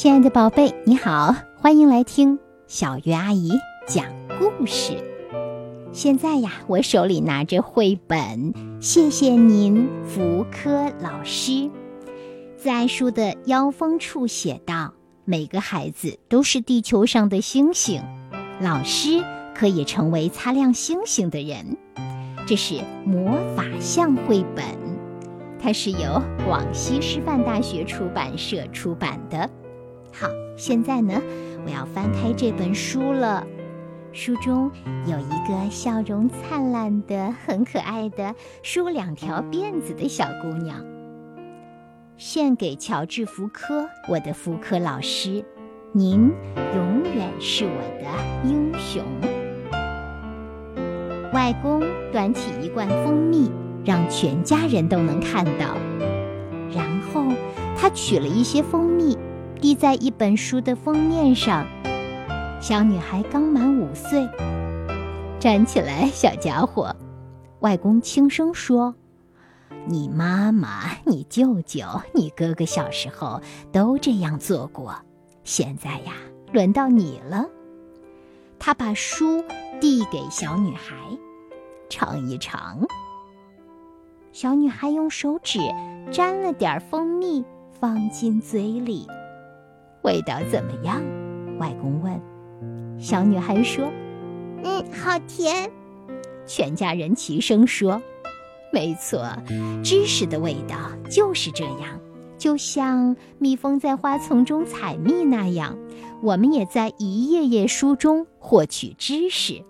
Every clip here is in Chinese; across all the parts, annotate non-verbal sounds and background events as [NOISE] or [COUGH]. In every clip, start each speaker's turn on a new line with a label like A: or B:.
A: 亲爱的宝贝，你好，欢迎来听小鱼阿姨讲故事。现在呀，我手里拿着绘本，谢谢您，福柯老师。在书的腰封处写道：“每个孩子都是地球上的星星，老师可以成为擦亮星星的人。”这是魔法象绘本，它是由广西师范大学出版社出版的。好，现在呢，我要翻开这本书了。书中有一个笑容灿烂的、很可爱的梳两条辫子的小姑娘。献给乔治·福柯，我的福柯老师，您永远是我的英雄。外公端起一罐蜂蜜，让全家人都能看到。然后他取了一些蜂蜜。滴在一本书的封面上。小女孩刚满五岁，站起来，小家伙。外公轻声说：“你妈妈、你舅舅、你哥哥小时候都这样做过。现在呀，轮到你了。”他把书递给小女孩，尝一尝。小女孩用手指沾了点蜂蜜，放进嘴里。味道怎么样？外公问。小女孩说：“
B: 嗯，好甜。”
A: 全家人齐声说：“没错，知识的味道就是这样，就像蜜蜂在花丛中采蜜那样，我们也在一页页书中获取知识。”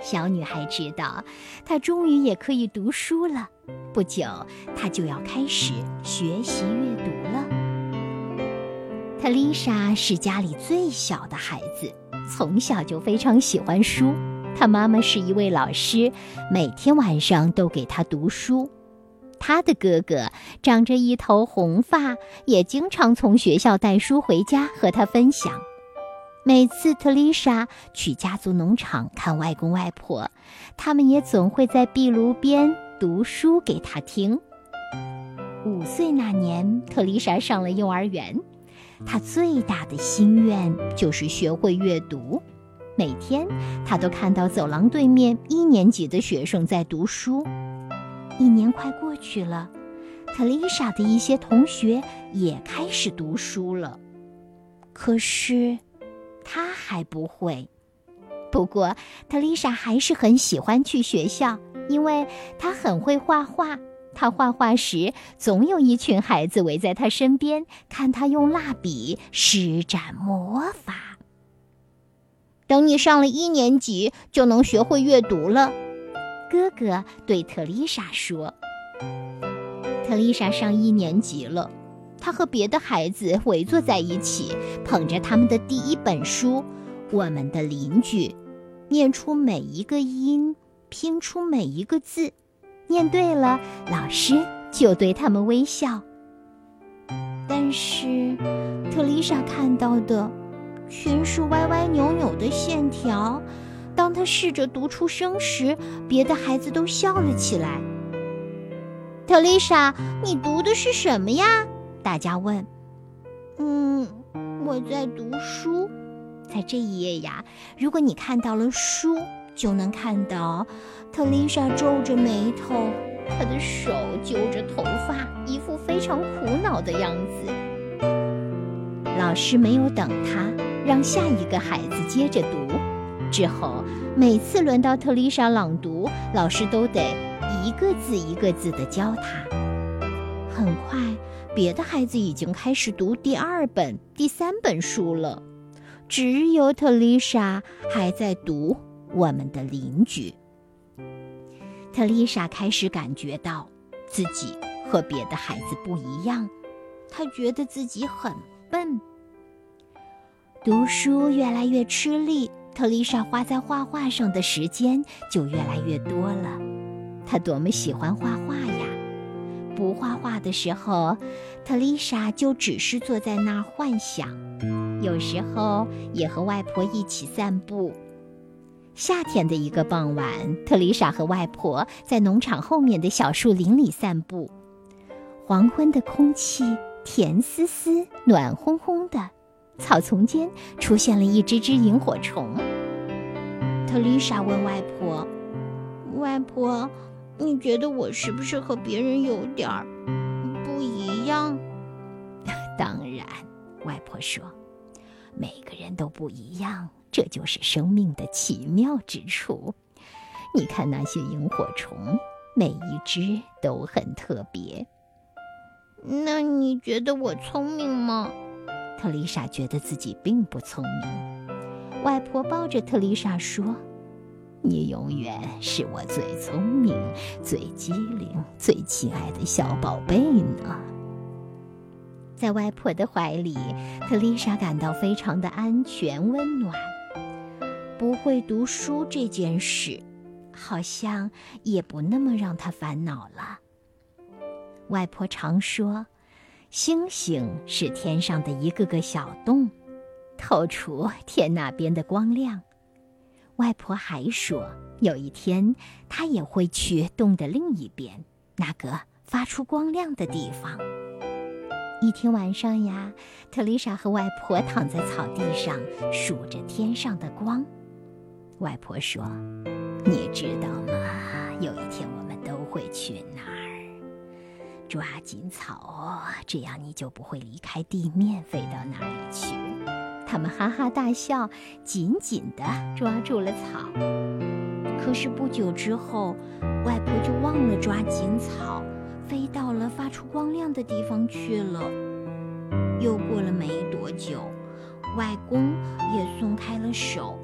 A: 小女孩知道，她终于也可以读书了。不久，她就要开始学习阅读了。特丽莎是家里最小的孩子，从小就非常喜欢书。她妈妈是一位老师，每天晚上都给她读书。她的哥哥长着一头红发，也经常从学校带书回家和她分享。每次特丽莎去家族农场看外公外婆，他们也总会在壁炉边读书给她听。五岁那年，特丽莎上了幼儿园。他最大的心愿就是学会阅读。每天，他都看到走廊对面一年级的学生在读书。一年快过去了，特丽莎的一些同学也开始读书了。可是，他还不会。不过，特丽莎还是很喜欢去学校，因为她很会画画。他画画时，总有一群孩子围在他身边，看他用蜡笔施展魔法。
B: 等你上了一年级，就能学会阅读了。
A: 哥哥对特丽莎说：“特丽莎上一年级了，她和别的孩子围坐在一起，捧着他们的第一本书《我们的邻居》，念出每一个音，拼出每一个字。”念对了，老师就对他们微笑。但是，特丽莎看到的全是歪歪扭扭的线条。当她试着读出声时，别的孩子都笑了起来。
B: 特丽莎，你读的是什么呀？
A: 大家问。
B: 嗯，我在读书。
A: 在这一页呀，如果你看到了书。就能看到，特丽莎皱着眉头，她的手揪着头发，一副非常苦恼的样子。老师没有等她，让下一个孩子接着读。之后，每次轮到特丽莎朗读，老师都得一个字一个字地教她。很快，别的孩子已经开始读第二本、第三本书了，只有特丽莎还在读。我们的邻居特丽莎开始感觉到自己和别的孩子不一样，她觉得自己很笨，读书越来越吃力，特丽莎花在画画上的时间就越来越多了。她多么喜欢画画呀！不画画的时候，特丽莎就只是坐在那儿幻想，有时候也和外婆一起散步。夏天的一个傍晚，特丽莎和外婆在农场后面的小树林里散步。黄昏的空气甜丝丝、暖烘烘的。草丛间出现了一只只萤火虫。
B: 特丽莎问外婆：“外婆，你觉得我是不是和别人有点儿不一样？” [LAUGHS]
A: 当然，外婆说：“每个人都不一样，这就是生命的奇妙之处。你看那些萤火虫，每一只都很特别。
B: 那你觉得我聪明吗？”
A: 特丽莎觉得自己并不聪明。外婆抱着特丽莎说：“你永远是我最聪明、最机灵、最亲爱的小宝贝呢。”在外婆的怀里，特丽莎感到非常的安全、温暖。不会读书这件事，好像也不那么让他烦恼了。外婆常说。星星是天上的一个个小洞，透出天那边的光亮。外婆还说，有一天她也会去洞的另一边，那个发出光亮的地方。一天晚上呀，特丽莎和外婆躺在草地上数着天上的光。外婆说：“你知道吗？有一天我们都会去那儿。”抓紧草哦，这样你就不会离开地面飞到哪里去。他们哈哈大笑，紧紧地抓住了草。可是不久之后，外婆就忘了抓紧草，飞到了发出光亮的地方去了。又过了没多久，外公也松开了手。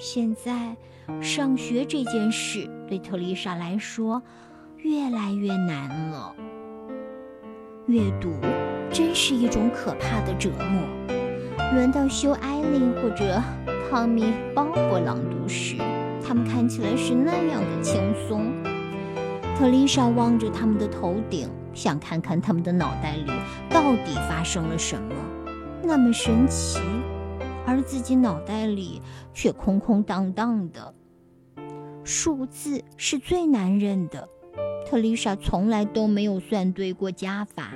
A: 现在，上学这件事对特丽莎来说。越来越难了。阅读真是一种可怕的折磨。轮到修艾琳或者汤米·鲍勃朗读时，他们看起来是那样的轻松。特丽莎望着他们的头顶，想看看他们的脑袋里到底发生了什么，那么神奇，而自己脑袋里却空空荡荡的。数字是最难认的。特丽莎从来都没有算对过加法。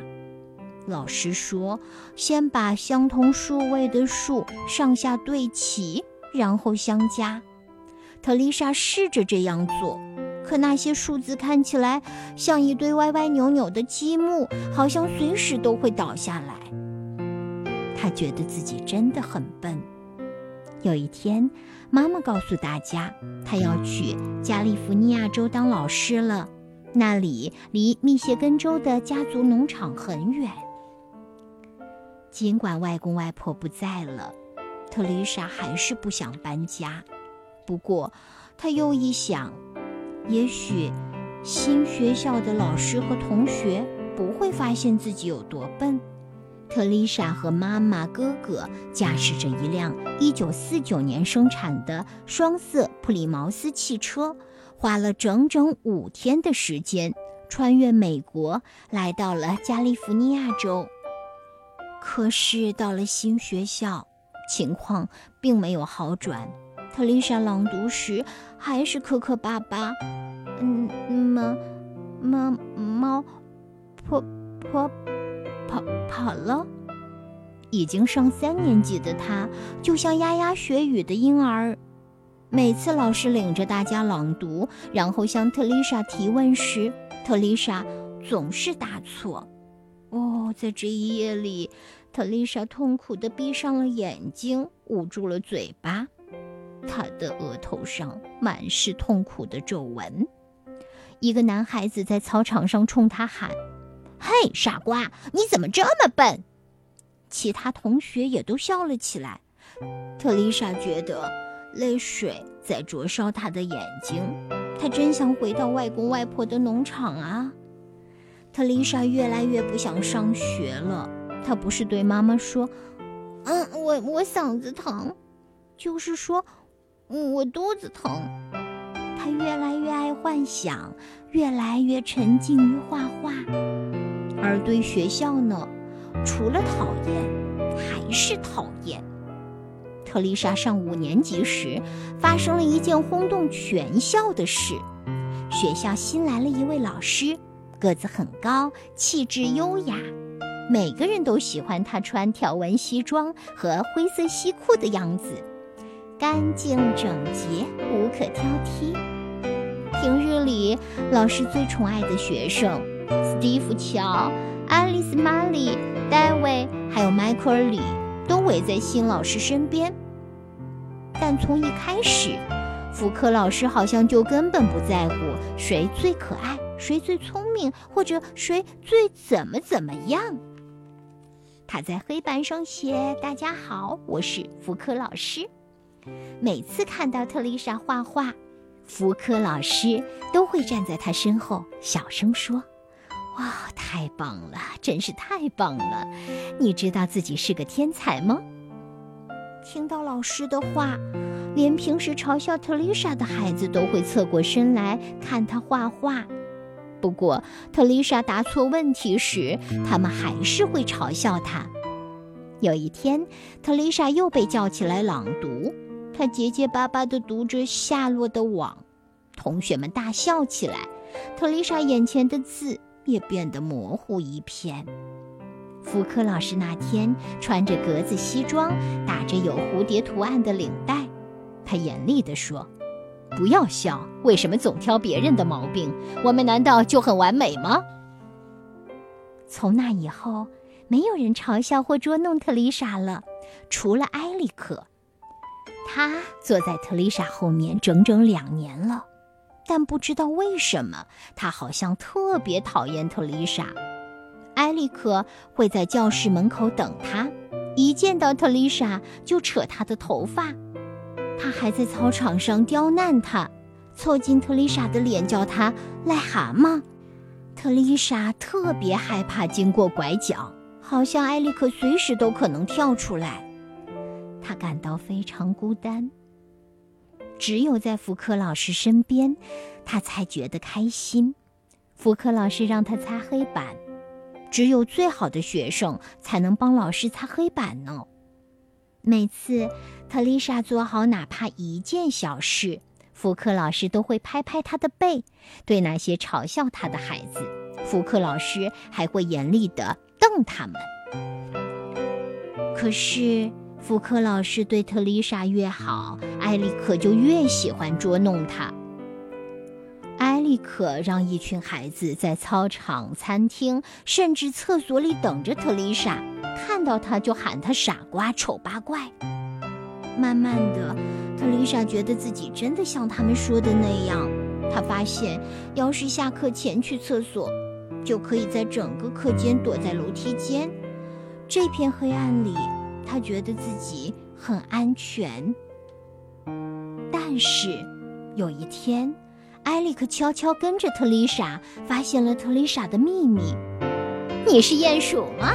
A: 老师说，先把相同数位的数上下对齐，然后相加。特丽莎试着这样做，可那些数字看起来像一堆歪歪扭扭的积木，好像随时都会倒下来。他觉得自己真的很笨。有一天，妈妈告诉大家，她要去加利福尼亚州当老师了。那里离密歇根州的家族农场很远。尽管外公外婆不在了，特丽莎还是不想搬家。不过，她又一想，也许新学校的老师和同学不会发现自己有多笨。特丽莎和妈妈、哥哥驾驶着一辆1949年生产的双色普利茅斯汽车。花了整整五天的时间，穿越美国，来到了加利福尼亚州。可是到了新学校，情况并没有好转。特丽莎朗读时还是磕磕巴巴。嗯，猫，猫，猫，婆婆跑跑了。已经上三年级的他，就像牙牙学语的婴儿。每次老师领着大家朗读，然后向特丽莎提问时，特丽莎总是答错。哦，在这一夜里，特丽莎痛苦地闭上了眼睛，捂住了嘴巴，她的额头上满是痛苦的皱纹。一个男孩子在操场上冲他喊：“嘿，傻瓜，你怎么这么笨？”其他同学也都笑了起来。特丽莎觉得。泪水在灼烧她的眼睛，她真想回到外公外婆的农场啊！特丽莎越来越不想上学了。她不是对妈妈说：“嗯，我我嗓子疼”，就是说：“，我肚子疼。”她越来越爱幻想，越来越沉浸于画画。而对学校呢，除了讨厌，还是讨厌。特丽莎上五年级时，发生了一件轰动全校的事。学校新来了一位老师，个子很高，气质优雅。每个人都喜欢她穿条纹西装和灰色西裤的样子，干净整洁，无可挑剔。平日里，老师最宠爱的学生斯蒂夫·乔、爱丽丝·玛丽、戴维还有迈克尔·李都围在新老师身边。但从一开始，福克老师好像就根本不在乎谁最可爱、谁最聪明，或者谁最怎么怎么样。他在黑板上写：“大家好，我是福克老师。”每次看到特丽莎画画。福柯老师都会站在他身后，小声说：“哇，太棒了，真是太棒了！你知道自己是个天才吗？”听到老师的话，连平时嘲笑特丽莎的孩子都会侧过身来看她画画。不过，特丽莎答错问题时，他们还是会嘲笑她。有一天，特丽莎又被叫起来朗读。她结结巴巴地读着下落的网，同学们大笑起来。特丽莎眼前的字也变得模糊一片。福柯老师那天穿着格子西装，打着有蝴蝶图案的领带，他严厉地说：“不要笑，为什么总挑别人的毛病？我们难道就很完美吗？”从那以后，没有人嘲笑或捉弄特丽莎了，除了埃里克。他坐在特丽莎后面整整两年了，但不知道为什么，他好像特别讨厌特丽莎。埃里克会在教室门口等他，一见到特丽莎就扯她的头发。他还在操场上刁难她，凑近特丽莎的脸叫她“癞蛤蟆”。特丽莎特别害怕经过拐角，好像埃里克随时都可能跳出来。他感到非常孤单。只有在福克老师身边，他才觉得开心。福克老师让他擦黑板，只有最好的学生才能帮老师擦黑板呢。每次特丽莎做好哪怕一件小事，福克老师都会拍拍她的背。对那些嘲笑他的孩子，福克老师还会严厉地瞪他们。可是。福克老师对特丽莎越好，埃里克就越喜欢捉弄她。埃里克让一群孩子在操场、餐厅，甚至厕所里等着特丽莎，看到她就喊她傻瓜、丑八怪。慢慢的，特丽莎觉得自己真的像他们说的那样。她发现，要是下课前去厕所，就可以在整个课间躲在楼梯间。这片黑暗里。他觉得自己很安全，但是有一天，埃里克悄悄跟着特丽莎，发现了特丽莎的秘密。你是鼹鼠吗？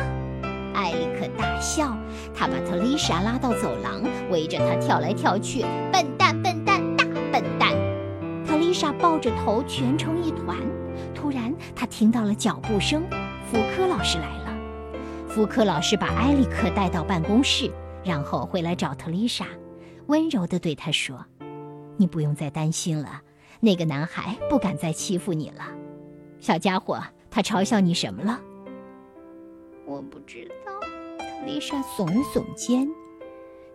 A: 埃里克大笑，他把特丽莎拉到走廊，围着她跳来跳去。笨蛋，笨蛋，大笨蛋！特丽莎抱着头蜷成一团。突然，他听到了脚步声，福柯老师来了。福克老师把埃里克带到办公室，然后回来找特丽莎，温柔地对她说：“你不用再担心了，那个男孩不敢再欺负你了。小家伙，他嘲笑你什么了？”
B: 我不知道。
A: 特丽莎耸了耸肩。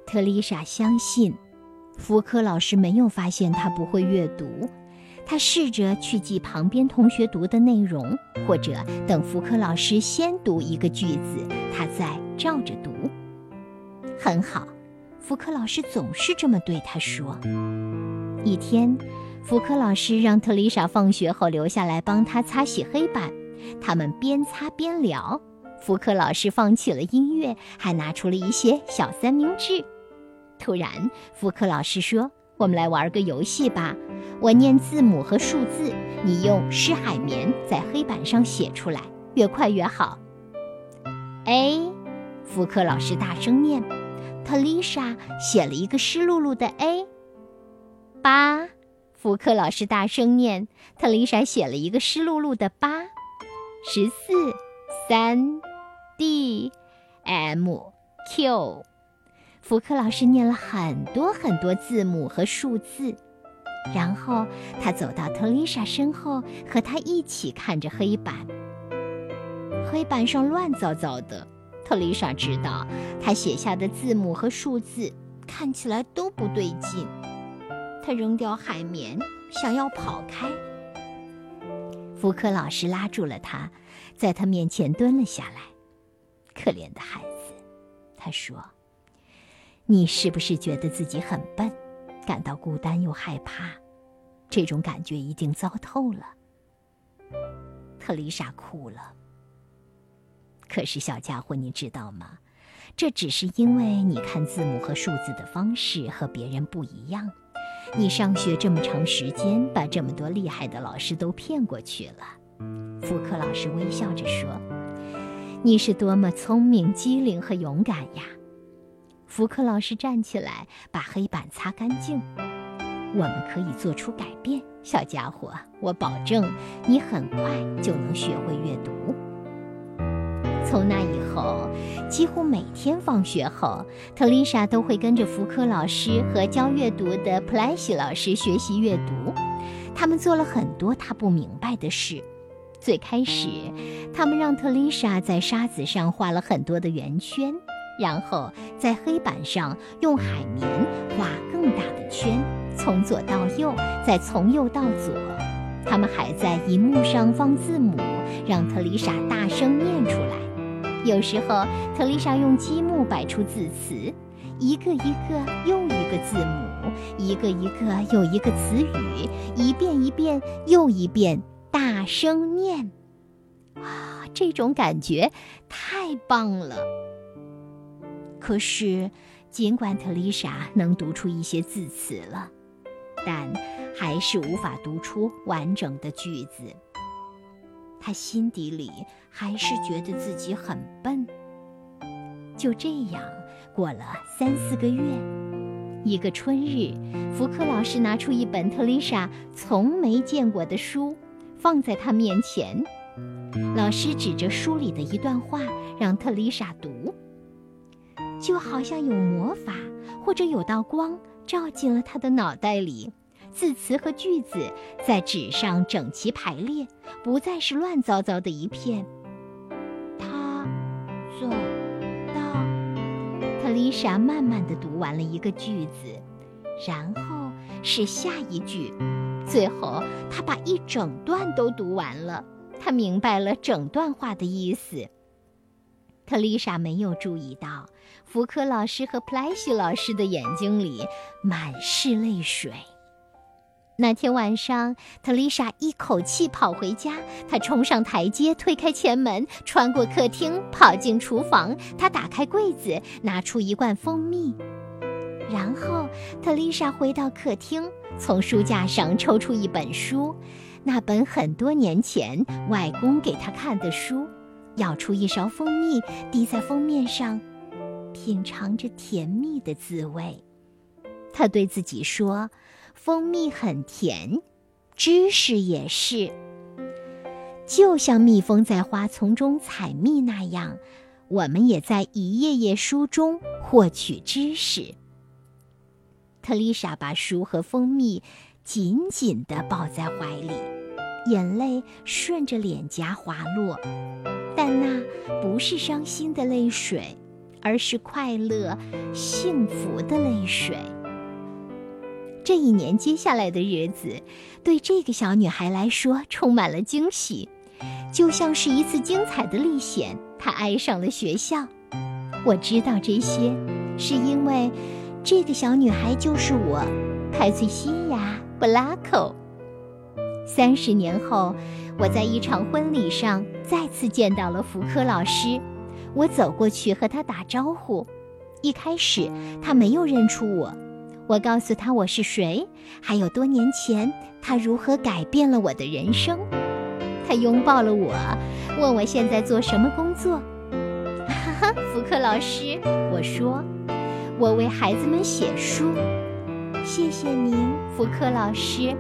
A: 特丽莎相信，福克老师没有发现他不会阅读。他试着去记旁边同学读的内容，或者等福克老师先读一个句子，他再照着读。很好，福克老师总是这么对他说。一天，福克老师让特丽莎放学后留下来帮他擦洗黑板，他们边擦边聊。福克老师放起了音乐，还拿出了一些小三明治。突然，福克老师说。我们来玩个游戏吧，我念字母和数字，你用湿海绵在黑板上写出来，越快越好。A，福克老师大声念，特丽莎写了一个湿漉漉的 A。八，福克老师大声念，特丽莎写了一个湿漉漉的八。十四，三，D，M，Q。福克老师念了很多很多字母和数字，然后他走到特丽莎身后，和她一起看着黑板。黑板上乱糟糟的。特丽莎知道，她写下的字母和数字看起来都不对劲。她扔掉海绵，想要跑开。福克老师拉住了他，在他面前蹲了下来。可怜的孩子，他说：“你是不是觉得自己很笨，感到孤单又害怕？这种感觉一定糟透了。”特丽莎哭了。可是，小家伙，你知道吗？这只是因为你看字母和数字的方式和别人不一样。你上学这么长时间，把这么多厉害的老师都骗过去了。福克老师微笑着说：“你是多么聪明、机灵和勇敢呀！”福克老师站起来，把黑板擦干净。我们可以做出改变，小家伙，我保证你很快就能学会阅读。从那以后，几乎每天放学后，特丽莎都会跟着福柯老师和教阅读的普莱西老师学习阅读。他们做了很多她不明白的事。最开始，他们让特丽莎在沙子上画了很多的圆圈，然后在黑板上用海绵画更大的圈，从左到右，再从右到左。他们还在荧幕上放字母，让特丽莎大声念出来。有时候，特丽莎用积木摆出字词，一个一个又一个字母，一个一个又一个词语，一遍一遍又一遍，大声念。啊，这种感觉太棒了！可是，尽管特丽莎能读出一些字词了，但还是无法读出完整的句子。他心底里还是觉得自己很笨。就这样过了三四个月，一个春日，福克老师拿出一本特丽莎从没见过的书，放在他面前。老师指着书里的一段话，让特丽莎读，就好像有魔法，或者有道光照进了他的脑袋里。字词和句子在纸上整齐排列，不再是乱糟糟的一片。他走到，特丽莎慢慢的读完了一个句子，然后是下一句，最后他把一整段都读完了。他明白了整段话的意思。特丽莎没有注意到，福柯老师和普莱西老师的眼睛里满是泪水。那天晚上，特丽莎一口气跑回家。她冲上台阶，推开前门，穿过客厅，跑进厨房。她打开柜子，拿出一罐蜂蜜。然后，特丽莎回到客厅，从书架上抽出一本书，那本很多年前外公给她看的书，舀出一勺蜂蜜，滴在封面上，品尝着甜蜜的滋味。他对自己说。蜂蜜很甜，知识也是。就像蜜蜂在花丛中采蜜那样，我们也在一页页书中获取知识。特丽莎把书和蜂蜜紧紧地抱在怀里，眼泪顺着脸颊滑落，但那不是伤心的泪水，而是快乐、幸福的泪水。这一年接下来的日子，对这个小女孩来说充满了惊喜，就像是一次精彩的历险。她爱上了学校。我知道这些，是因为这个小女孩就是我，派翠西亚·布拉克。三十年后，我在一场婚礼上再次见到了福柯老师。我走过去和他打招呼，一开始他没有认出我。我告诉他我是谁，还有多年前他如何改变了我的人生。他拥抱了我，问我现在做什么工作。哈哈，福克老师，我说，我为孩子们写书。谢谢您，福克老师，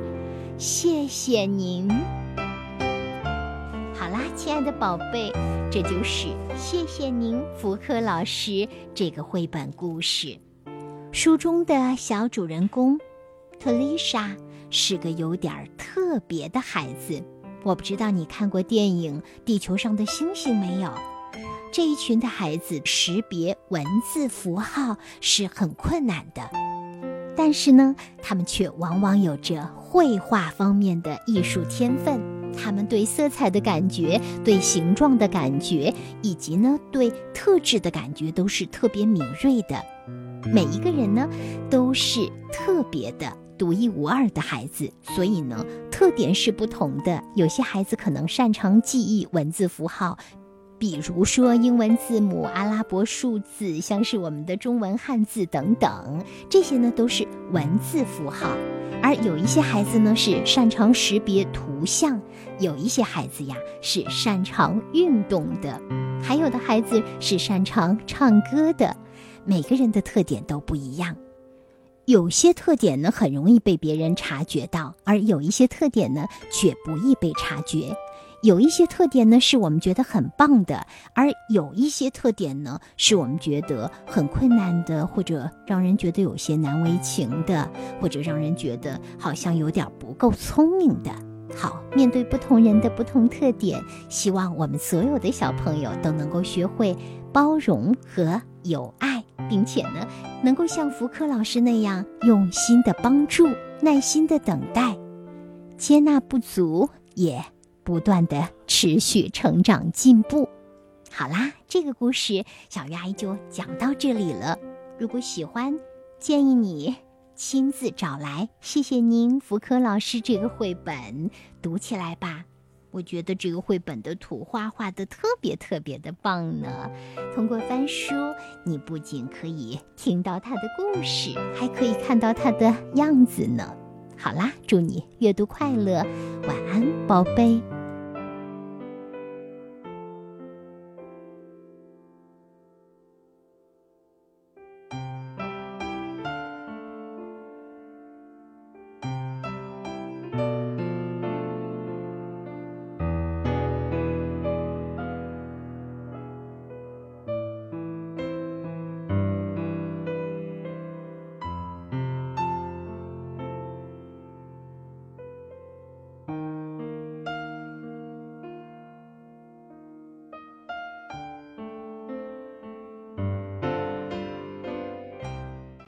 A: 谢谢您。啦，亲爱的宝贝，这就是谢谢您，福克老师这个绘本故事。书中的小主人公，特丽莎是个有点特别的孩子，我不知道你看过电影《地球上的星星》没有？这一群的孩子识别文字符号是很困难的，但是呢，他们却往往有着绘画方面的艺术天分。他们对色彩的感觉、对形状的感觉，以及呢对特质的感觉，都是特别敏锐的。每一个人呢，都是特别的。独一无二的孩子，所以呢，特点是不同的。有些孩子可能擅长记忆文字符号，比如说英文字母、阿拉伯数字，像是我们的中文汉字等等，这些呢都是文字符号。而有一些孩子呢是擅长识别图像，有一些孩子呀是擅长运动的，还有的孩子是擅长唱歌的。每个人的特点都不一样。有些特点呢很容易被别人察觉到，而有一些特点呢却不易被察觉。有一些特点呢是我们觉得很棒的，而有一些特点呢是我们觉得很困难的，或者让人觉得有些难为情的，或者让人觉得好像有点不够聪明的。好，面对不同人的不同特点，希望我们所有的小朋友都能够学会包容和友爱。并且呢，能够像福柯老师那样用心的帮助、耐心的等待、接纳不足，也不断的持续成长进步。好啦，这个故事小鱼阿姨就讲到这里了。如果喜欢，建议你亲自找来。谢谢您，福柯老师，这个绘本读起来吧。我觉得这个绘本的图画画的特别特别的棒呢。通过翻书，你不仅可以听到它的故事，还可以看到它的样子呢。好啦，祝你阅读快乐，晚安，宝贝。